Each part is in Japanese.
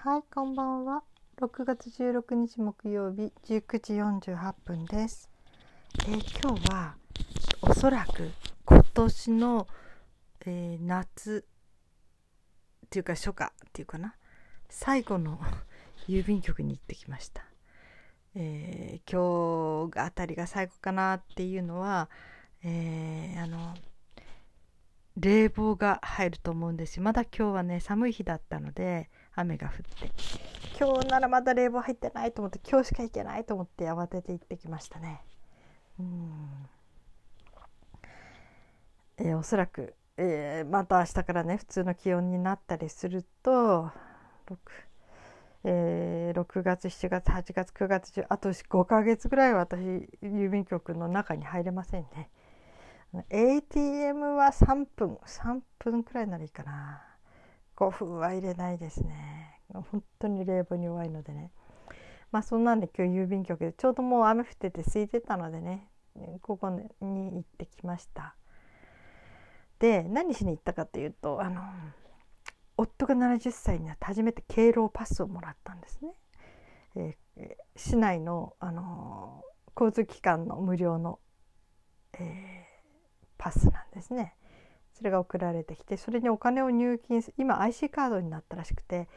はい、こんばんは。6月16日木曜日19時48分です。えー今日はおそらく今年の、えー夏っていうか初夏っていうかな最後の 郵便局に行ってきました。えー今日あたりが最後かなっていうのは、えあの冷房が入ると思うんですよまだ今日はね寒い日だったので雨が降って。今日ならまだ冷房入ってないと思って今日しか行けないと思って慌てて行ってきましたね。うん、えおそらく、えーまた明日からね普通の気温になったりすると 6, えー6月7月8月9月10あと5ヶ月ぐらいは私郵便局の中に入れませんね。ATM は3分3分くらいならいいかな。5分は入れないですね。本当に冷房に弱いのでね。まあそんなんで今日郵便局でちょうどもう雨降ってて空いてたのでね。ここに行ってきました。で何しに行ったかというとあの夫が70歳になって初めて敬老パスをもらったんですね、えー市内の、あの交通機関の無料の、えーパスなんですね。それが送られてきてそれにお金を入金す今 IC カードになったらしくて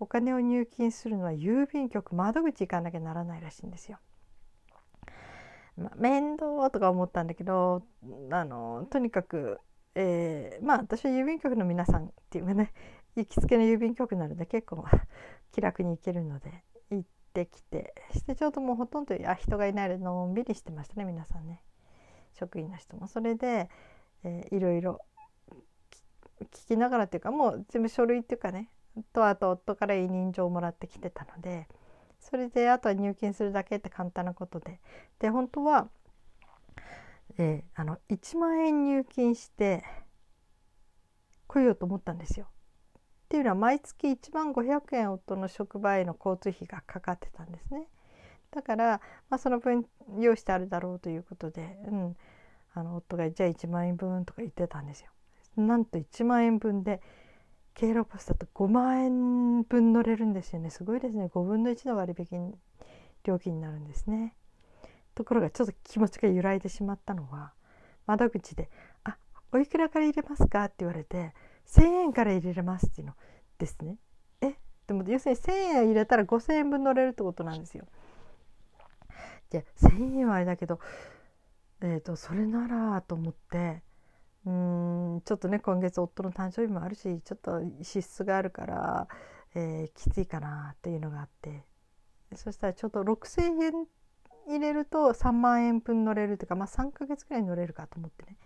お金を入金するのは郵便局窓口行かなきゃならないらしいんですよ。まあ、面倒とか思ったんだけどあのとにかく、えーまあ私は郵便局の皆さんっていうかね行きつけの郵便局なので結構 気楽に行けるので行ってきてしてちょうどもうほとんどあ人がいないのでのんびりしてましたね皆さんね職員の人も。それで、えーいろいろ聞きながらっていうかもう全部書類っていうかねとあと夫から委任状をもらってきてたのでそれであとは入金するだけって簡単なことでで本当は、えーあの1万円入金して来ようと思ったんですよ。っていうのは毎月1万500円夫の職場への交通費がかかってたんですね。だから、まあ、その分用意してあるだろうということで、うん、あの夫がじゃあ1万円分とか言ってたんですよ。なんと1万円分で敬老パスだと5万円分乗れるんですよね。すごいですね。5分の1の割引料金になるんですね。ところがちょっと気持ちが揺らいでしまったのは窓口で「あおいくらから入れますか?」って言われて「1,000円から入れれます」っていうのですね。え？でも要するに1,000円入れたら5,000円分乗れるってことなんですよ。じゃあ1,000円はあれだけどえー、とそれならと思ってうんちょっとね今月夫の誕生日もあるしちょっと支出があるから、えーきついかなっていうのがあって。そしたらちょっと6,000円入れると3万円分乗れるというか、まあ、3ヶ月くらい乗れるかと思ってね、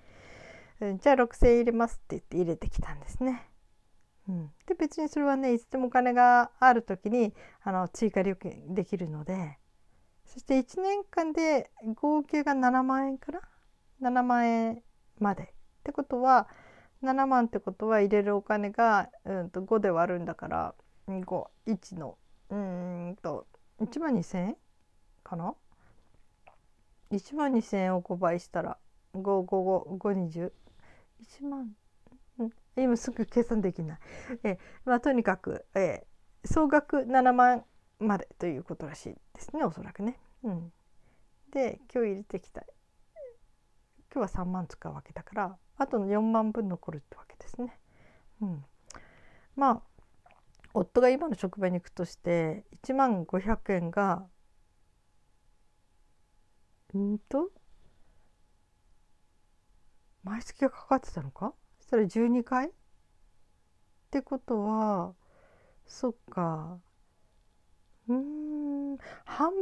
えーじゃあ6,000円入れますって言って入れてきたんですね。うん、で別にそれはねいつでもお金がある時にあの追加料金できるので。そして1年間で合計が7万円かな？7万円まで。ってことは7万ってことは入れるお金が、うん、と5で割るんだから51の。うんと1万2,000円かな？1万2,000円を5倍したら55520 1万？今すぐ計算できない。えまあ、とにかく、え総額7万までということらしいですねおそらくね。うん、で今日入れていきたい今日は3万使うわけだからあとの4万分残るってわけですね。うん、まあ夫が今の職場に行くとして1万500円がうんと毎月がかかってたのか？そしたら12回？ってことはそっか。うん半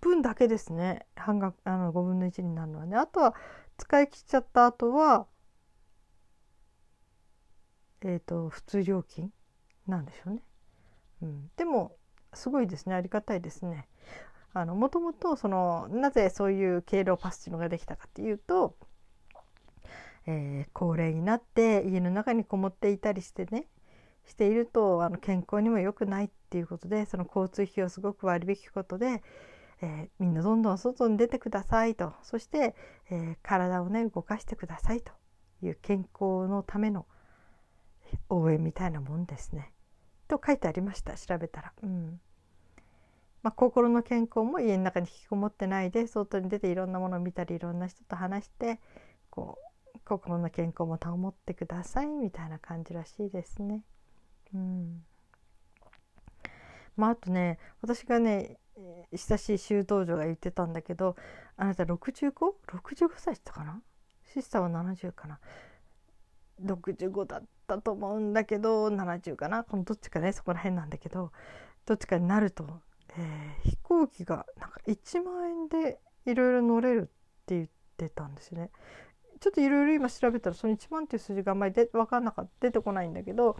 分だけですね。半額あの5分の1になるのはね。あとは使い切っちゃった後はえっ、と普通料金なんでしょうね、うん、でもすごいですね。ありがたいですね。あのもともとそのなぜそういう敬老パスっていうのができたかっていうと、えー高齢になって家の中にこもっていたりしてねしているとあの健康にも良くないっていうことでその交通費をすごく割り引くことで、えーみんなどんどん外に出てくださいとそして、えー体をね動かしてくださいという健康のための応援みたいなもんですね。と書いてありました調べたら。うんまあ、心の健康も家の中に引きこもってないで外に出ていろんなものを見たりいろんな人と話してこう心の健康も保ってくださいみたいな感じらしいですね。うんまあ、あとね私がね親しい修道女が言ってたんだけどあなた 65?65 歳ってかな？シスターは70かな？65だったと思うんだけど70かな？このどっちかねそこら辺なんだけどどっちかになると、えー、飛行機がなんか1万円でいろいろ乗れるって言ってたんですね。ちょっといろいろ今調べたらその1万っていう数字があんまりで分かんなかった出てこないんだけど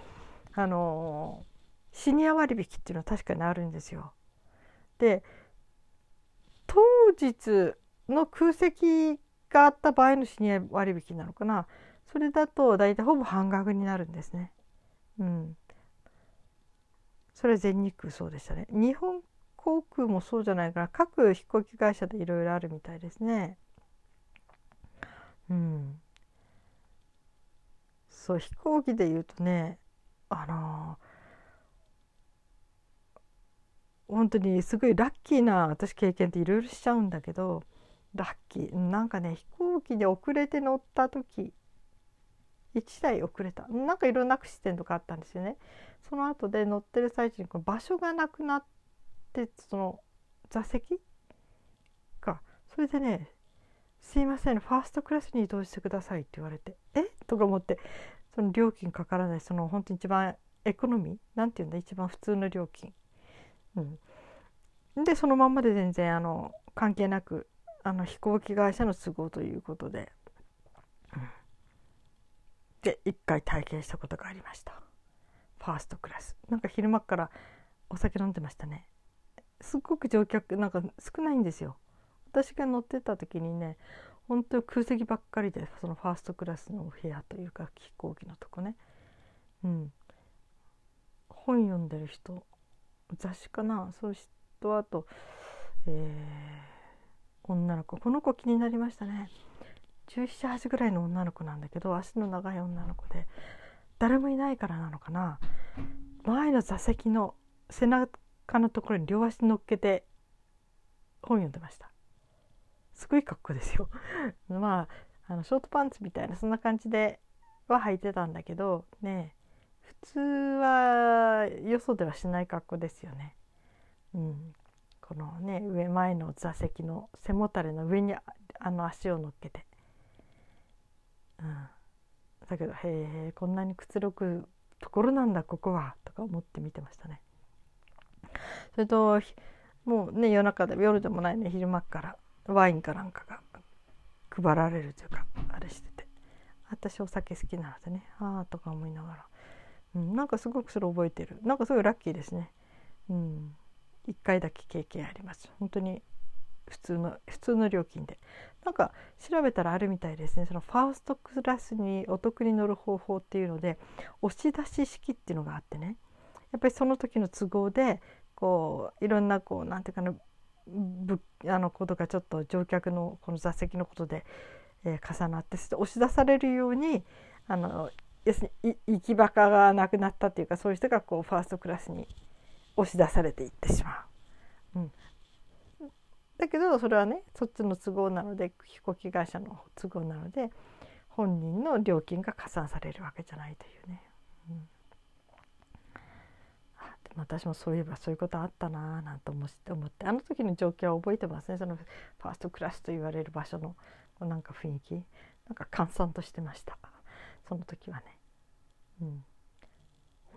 あのー、シニア割引っていうのは確かにあるんですよ。で当日の空席があった場合のシニア割引なのかなそれだと大体ほぼ半額になるんですね。うん。それは全日空そうでしたね。日本航空もそうじゃないから各飛行機会社でいろいろあるみたいですね。うん。そう飛行機で言うとねあのー、本当にすごいラッキーな私経験っていろいろしちゃうんだけどラッキー。なんかね飛行機で遅れて乗った時1台遅れた。なんかいろんなアクシデントがあったんですよね。その後で乗ってる最中にこの場所がなくなってその座席？かそれでね「すいませんファーストクラスに移動してください」って言われて「え？とか思ってその料金かからないその本当に一番エコノミー？なんて言うんだ？一番普通の料金。うん、でそのまんまで全然あの関係なくあの飛行機会社の都合ということで。うん。で一回体験したことがありました。ファーストクラス。なんか昼間からお酒飲んでましたね。すっごく乗客なんか少ないんですよ。私が乗ってた時にね本当空席ばっかりでそのファーストクラスのお部屋というか飛行機のとこね。うん。本読んでる人雑誌かな？そうしとあとえー、女の子。この子気になりましたね。1718ぐらいの女の子なんだけど足の長い女の子で誰もいないからなのかな？前の座席の背中のところに両足乗っけて本読んでました。すごい格好ですよ。まああのショートパンツみたいなそんな感じでは履いてたんだけどね普通はよそではしない格好ですよね。うん、このね上前の座席の背もたれの上にあの足を乗っけて。うん、だけどへえこんなにくつろぐところなんだここはとか思って見てましたね。それともうね夜中で夜でもないね昼間からワインかなんかが配られるというかあれしてて。私お酒好きなのでねああとか思いながら、うん、なんかすごくそれ覚えてる。なんかすごいラッキーですね。うん、1回だけ経験あります。本当に普通の普通の料金で。なんか調べたらあるみたいですね。そのファーストクラスにお得に乗る方法っていうので押し出し式っていうのがあってね。やっぱりその時の都合でこういろんなこうなんていうかなぶあのことがちょっと乗客のこの座席のことで、えー、重なって押し出されるようにあの要するに行き場がなくなったっていうかそういう人がこうファーストクラスに押し出されていってしまう。うん、だけどそれはねそっちの都合なので飛行機会社の都合なので本人の料金が加算されるわけじゃないというね。うん、で私もそういえばそういうことあったなぁなんて思って。あの時の状況は覚えてますね。そのファーストクラスと言われる場所のなんか雰囲気。なんか閑散としてました。その時はね。うん、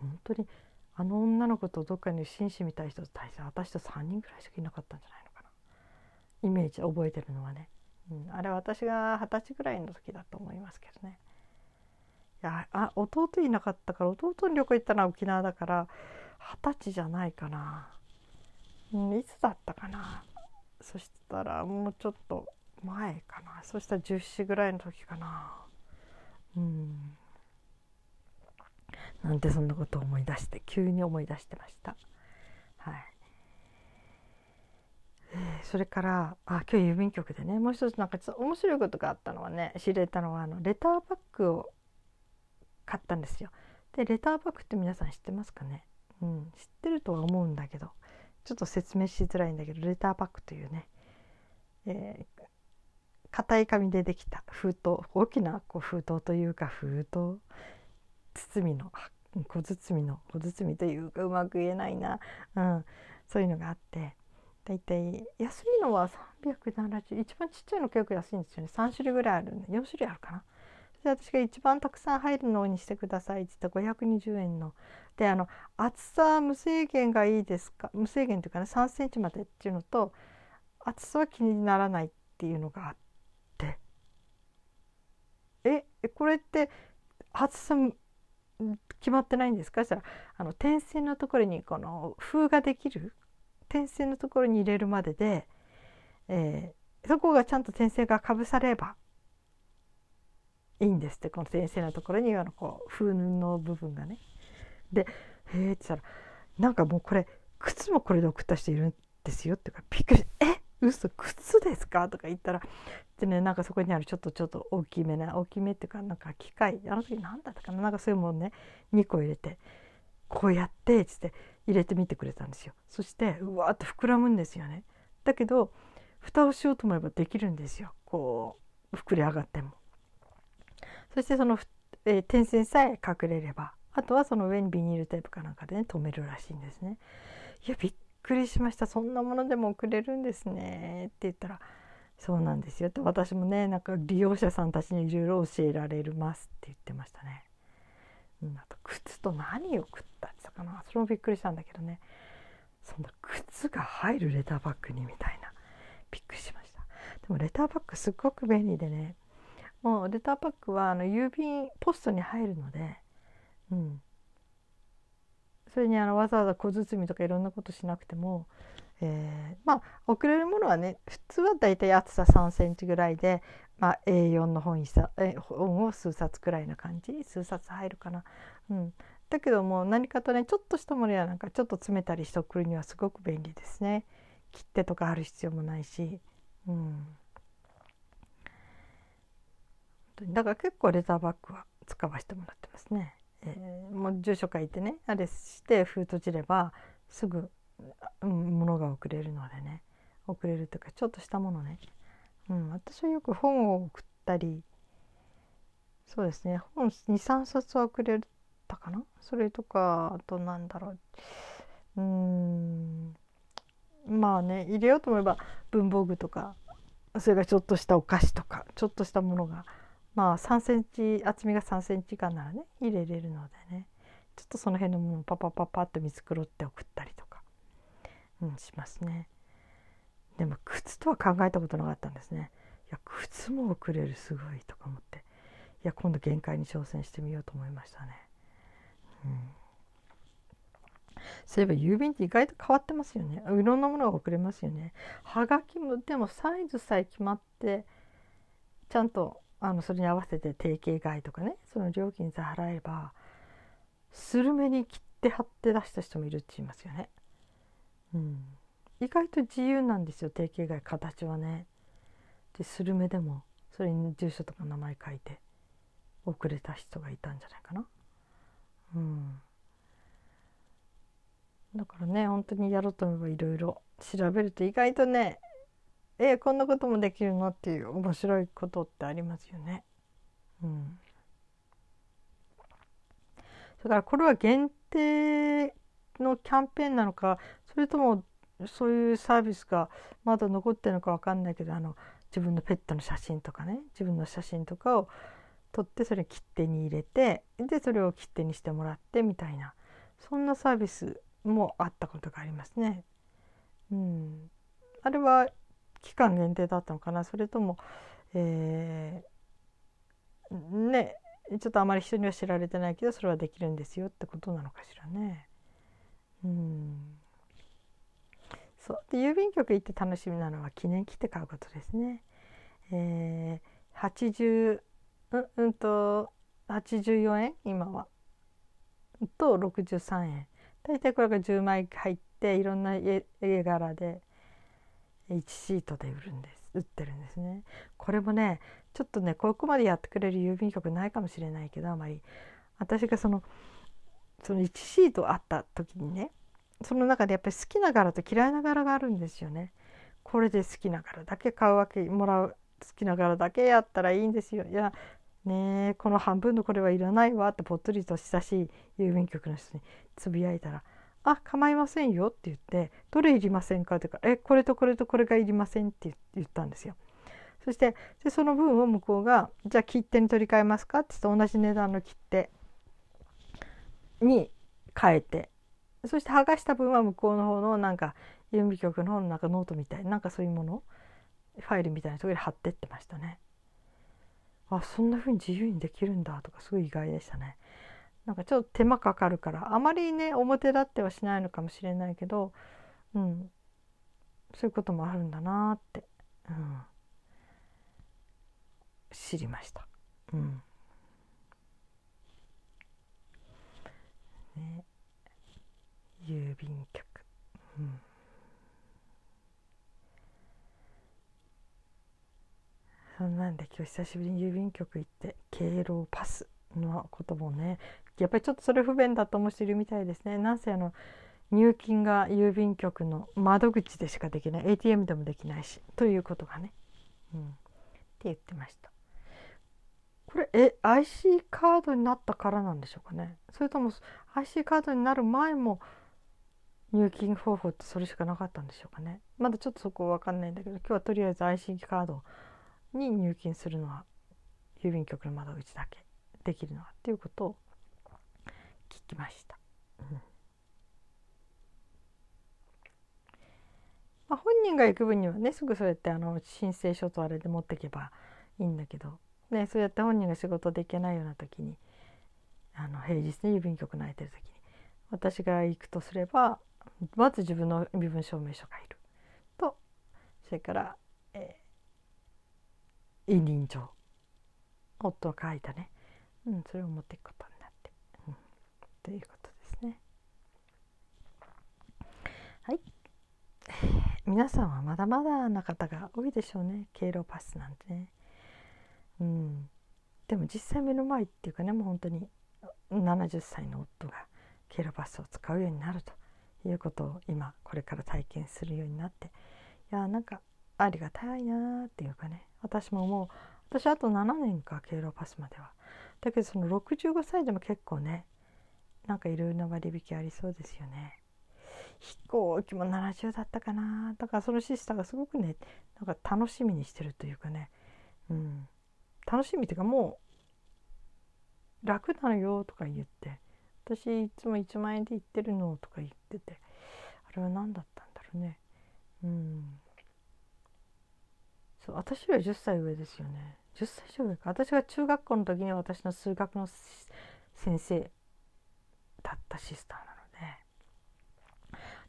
本当にあの女の子とどっかに紳士みたい人と対して私と3人ぐらいしかいなかったんじゃないのかな。イメージ覚えてるのはね、うん、あれ私が二十歳ぐらいの時だと思いますけどね。いやあ弟いなかったから弟に旅行行ったのは沖縄だから二十歳じゃないかな、うん、いつだったかな。そしたらもうちょっと前かな。そしたら10歳ぐらいの時かな。うん。なんてそんなことを思い出して急に思い出してました。はい。それからあ今日郵便局でねもう一つなんかちょっと面白いことがあったのはね知れたのはあのレターバッグを買ったんですよ。でレターバッグって皆さん知ってますかね、うん、知ってるとは思うんだけどちょっと説明しづらいんだけどレターパックというね、え、硬い紙でできた。封筒。大きなこう封筒というか封筒。包みの小包みの小包みというかうまく言えないな、うん、そういうのがあって。だいたい安いのは370一番ちっちゃいの結構安いんですよね。3種類ぐらいあるんで4種類あるかな。で私が一番たくさん入るのにしてくださいって言ったら520円の。であの厚さ無制限がいいですか？無制限というかね3センチまでっていうのと厚さは気にならないっていうのがあってえこれって厚さ決まってないんですか？したらあの点線のところにこの封ができる？点線のところに入れるまでで、えー、そこがちゃんと点線がかぶさればいいんですってこの先生のところにあのこう風の部分がね。で「へえ」って言ったらなんかもうこれ靴もこれで送った人いるんですよっていうかびっくり「え？嘘靴ですか?」とか言ったらでねなんかそこにあるちょっとちょっと大きめな大きめっていうかなんか機械あの時何だったかななんかそういうもんね2個入れてこうやってっつって入れてみてくれたんですよそしてうわーって膨らむんですよねだけど蓋をしようと思えばできるんですよこう膨れ上がってもそしてその、えー、点線さえ隠れればあとはその上にビニールテープかなんかでね留めるらしいんですね。いやびっくりしました。そんなものでも送れるんですね。って言ったらそうなんですよ。って私もねなんか利用者さんたちにいろいろ教えられるますって言ってましたね。うん、あと靴と何を食ったってかな。それもびっくりしたんだけどね。そんな靴が入るレターバッグにみたいな。びっくりしました。でもレターバッグすっごく便利でね。もうレターパックはあの郵便ポストに入るので、うん、それにあのわざわざ小包とかいろんなことしなくても、えー、まあ送れるものはね普通はだいたい厚さ3センチぐらいで、まあ、A4 の本さえ本を数冊くらいな感じ？数冊入るかな？うん、だけども何かとねちょっとしたものやなんかちょっと詰めたりして送るにはすごく便利ですね。切手とかある必要もないし。うんだから結構レターバッグは使わせてもらってますね。えー、もう住所書いてねあれして封閉じればすぐ、うん、物が送れるのでね送れるというかちょっとしたものね、うん、私はよく本を送ったりそうですね本23冊は送れたかな？それとかあとなんだろう。うんまあね入れようと思えば文房具とかそれがちょっとしたお菓子とかちょっとしたものがまあ3センチ厚みが3センチ間ならね入れれるのでねちょっとその辺のものをパパパパッと見繕って送ったりとか、うん、しますね。でも靴とは考えたことなかったんですね。いや靴も送れるすごいとか思っていや今度限界に挑戦してみようと思いましたね。うんそういえば郵便って意外と変わってますよね。いろんなものが送れますよね。はがきもでもサイズさえ決まってちゃんとあのそれに合わせて定型外とかねその料金さえ払えばスルメに切って貼って出した人もいるって言いますよね。うん、意外と自由なんですよ定型外形はね。でスルメでもそれに住所とか名前書いて遅れた人がいたんじゃないかな。うん、だからね本当にやろうと思えばいろいろ調べると意外とねえこんなこともできるのっていう面白いことってありますよね。うん、だからこれは限定のキャンペーンなのかそれともそういうサービスがまだ残ってるのか分かんないけどあの自分のペットの写真とかね自分の写真とかを撮ってそれ切手に入れてでそれを切手にしてもらってみたいなそんなサービスもあったことがありますね。うん、あれは期間限定だったのかな。それとも、えー、ねちょっとあまり人には知られてないけどそれはできるんですよってことなのかしらね。うん。そう。で郵便局行って楽しみなのは記念切手買うことですね。えー、80ううんと84円？今は。と63円。大体これが10枚入っていろんな絵柄で。1シートで売るんです売ってるんですねこれもねちょっとねここまでやってくれる郵便局ないかもしれないけどあまり私がそのその1シートあった時にねその中でやっぱり好きな柄と嫌いな柄があるんですよね。これで好きな柄だけ買うわけもらう好きな柄だけやったらいいんですよ。いやねえこの半分のこれはいらないわってぽっつりと親しい郵便局の人につぶやいたら「あ構いませんよ」って言って「どれいりませんか?」って言うか「えこれとこれとこれがいりません」って言ったんですよ。そしてでその分を向こうが「じゃあ切手に取り替えますか?」って言って同じ値段の切手に変えてそして剥がした分は向こうの方のなんか郵便局の方のなんかノートみたいなんかそういうものファイルみたいなところに貼ってってましたね。あそんな風に自由にできるんだとかすごい意外でしたね。なんかちょっと手間かかるからあまりね表立ってはしないのかもしれないけど、うん、そういうこともあるんだなって、うん、知りました。うん。ね、郵便局、うん。そんなんで今日久しぶりに郵便局行って敬老パスのこともねやっぱりちょっとそれ不便だと思う人いるみたいですね。なんせあの入金が郵便局の窓口でしかできない ATM でもできないしということがね、うん、って言ってました。これえ IC カードになったからなんでしょうかねそれとも IC カードになる前も入金方法ってそれしかなかったんでしょうかねまだちょっとそこ分かんないんだけど今日はとりあえず IC カードに入金するのは郵便局の窓口だけできるのはっていうことをきました。うん。まあ、本人が行く分にはねすぐそうやってあの申請書とあれで持っていけばいいんだけど、ね、そうやって本人が仕事できないような時にあの平日で郵便局の空いてる時に私が行くとすればまず自分の身分証明書がいる。とそれから、えー、委任状。夫が書いたね、うん、それを持っていくことに。なって、うん、ということですね。はい、皆さんはまだまだな方が多いでしょうね。敬老パスなんてね。うん、でも実際目の前っていうかねもう本当に70歳の夫が敬老パスを使うようになるということを今これから体験するようになって。いやなんかありがたいなっていうかね。私ももう。私あと7年か敬老パスまでは。だけどその65歳でも結構ねなんかいろいろな割引ありそうですよね。飛行機も70だったかな。だからそのシスターがすごくねなんか楽しみにしてるというかね。うん。楽しみっていうかもう楽なのよとか言って私いつも1万円で行ってるのとか言っててあれは何だったんだろうね。うん。そう私より10歳上ですよね。10歳上上か。私が中学校の時に私の数学の先生だったシスターなの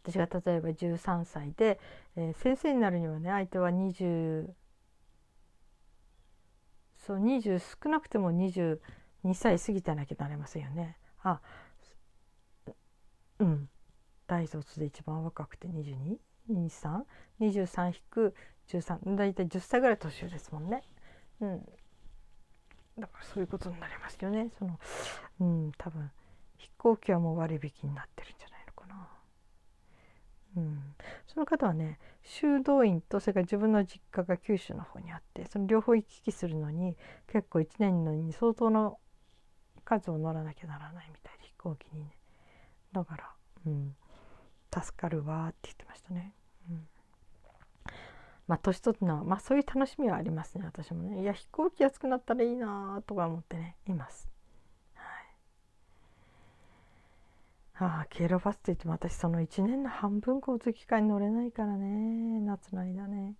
で私が例えば13歳で、えー、先生になるにはね相手は20そう20少なくても22歳過ぎてなきゃなれませんよね。あうん大卒で一番若くて 22?23?23-13 大体10歳ぐらい年上ですもんね。うん、だからそういうことになりますよねそのうん多分飛行機はもう割引になってるんじゃないのかな。うん、その方はね修道院とそれから自分の実家が九州の方にあってその両方行き来するのに結構1年のに相当の数を乗らなきゃならないみたいで飛行機にねだから、うん、助かるわって言ってましたね。うんまあ年取ったのはまあそういう楽しみはありますね私もねいや飛行機安くなったらいいなとか思ってねいます。はい、ああ敬老パスって言っても私その1年の半分交通機関に乗れないからね。夏の間ね。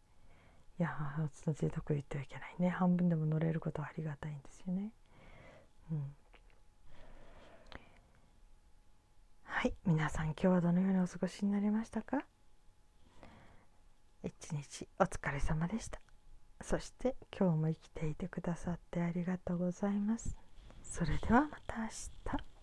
いやその贅沢言ってはいけないね。半分でも乗れることはありがたいんですよね。うん。はい。皆さん今日はどのようにお過ごしになりましたか？一日お疲れ様でした。そして今日も生きていてくださってありがとうございます。それではまた明日。